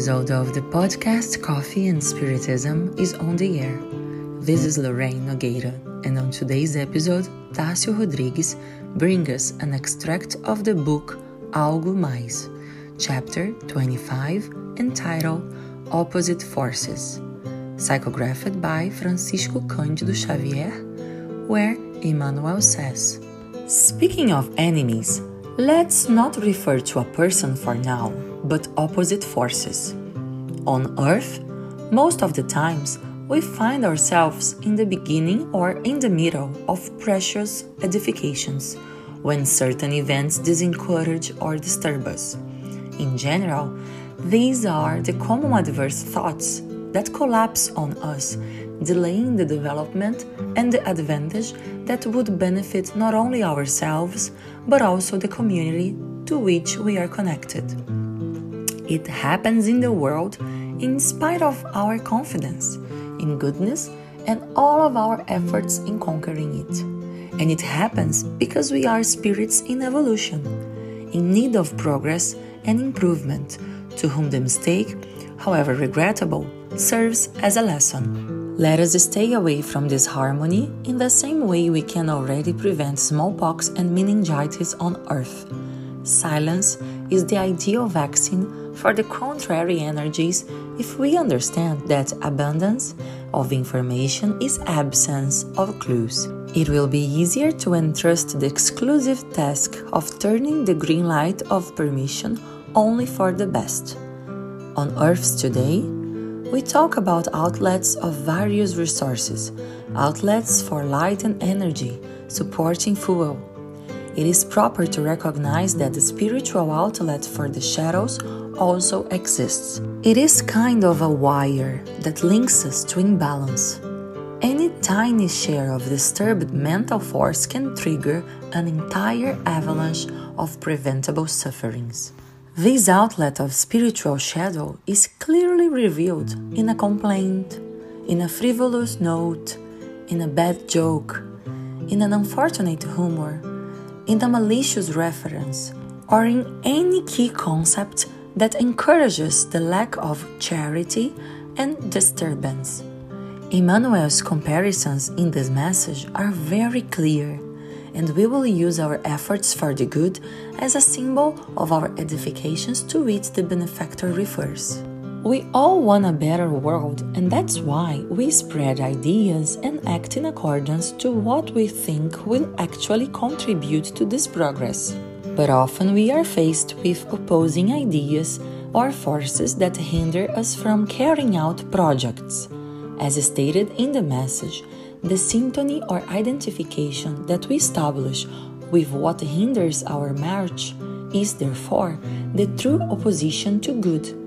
episode of the podcast Coffee and Spiritism is on the air. This is Lorraine Nogueira, and on today's episode, Tássio Rodrigues brings us an extract of the book Algo Mais, chapter 25, entitled Opposite Forces, psychographed by Francisco Cândido Xavier, where Emmanuel says, Speaking of enemies, let's not refer to a person for now but opposite forces. On Earth, most of the times, we find ourselves in the beginning or in the middle of precious edifications when certain events disencourage or disturb us. In general, these are the common adverse thoughts that collapse on us, delaying the development and the advantage that would benefit not only ourselves but also the community to which we are connected. It happens in the world in spite of our confidence in goodness and all of our efforts in conquering it. And it happens because we are spirits in evolution, in need of progress and improvement, to whom the mistake, however regrettable, serves as a lesson. Let us stay away from disharmony in the same way we can already prevent smallpox and meningitis on Earth. Silence is the ideal vaccine for the contrary energies if we understand that abundance of information is absence of clues. It will be easier to entrust the exclusive task of turning the green light of permission only for the best. On Earth today, we talk about outlets of various resources, outlets for light and energy, supporting fuel. It is proper to recognize that the spiritual outlet for the shadows also exists. It is kind of a wire that links us to imbalance. Any tiny share of disturbed mental force can trigger an entire avalanche of preventable sufferings. This outlet of spiritual shadow is clearly revealed in a complaint, in a frivolous note, in a bad joke, in an unfortunate humor, in a malicious reference, or in any key concept that encourages the lack of charity and disturbance. Emmanuel's comparisons in this message are very clear, and we will use our efforts for the good as a symbol of our edifications to which the benefactor refers. We all want a better world, and that's why we spread ideas and act in accordance to what we think will actually contribute to this progress but often we are faced with opposing ideas or forces that hinder us from carrying out projects. As stated in the message, the syntony or identification that we establish with what hinders our march is therefore the true opposition to good.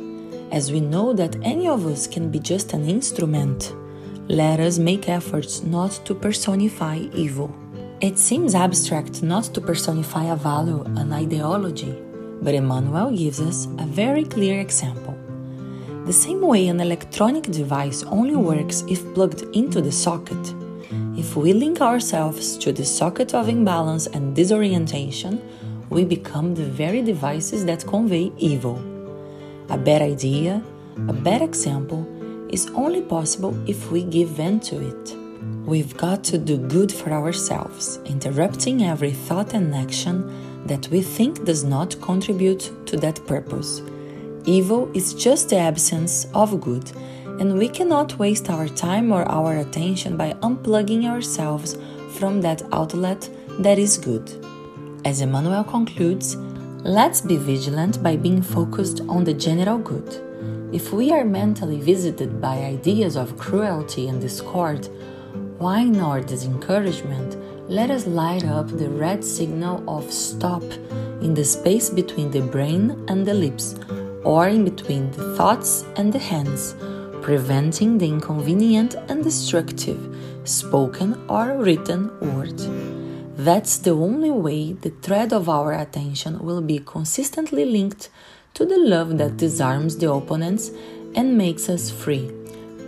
As we know that any of us can be just an instrument, let us make efforts not to personify evil. It seems abstract not to personify a value, an ideology, but Emmanuel gives us a very clear example. The same way an electronic device only works if plugged into the socket, if we link ourselves to the socket of imbalance and disorientation, we become the very devices that convey evil. A bad idea, a bad example, is only possible if we give vent to it. We've got to do good for ourselves, interrupting every thought and action that we think does not contribute to that purpose. Evil is just the absence of good, and we cannot waste our time or our attention by unplugging ourselves from that outlet that is good. As Emmanuel concludes, let's be vigilant by being focused on the general good. If we are mentally visited by ideas of cruelty and discord, why nor discouragement, let us light up the red signal of stop in the space between the brain and the lips, or in between the thoughts and the hands, preventing the inconvenient and destructive spoken or written word. That's the only way the thread of our attention will be consistently linked to the love that disarms the opponents and makes us free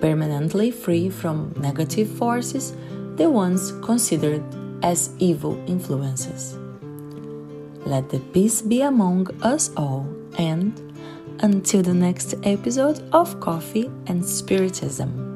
permanently free from negative forces, the ones considered as evil influences. Let the peace be among us all, and Until the next episode of Coffee and Spiritism.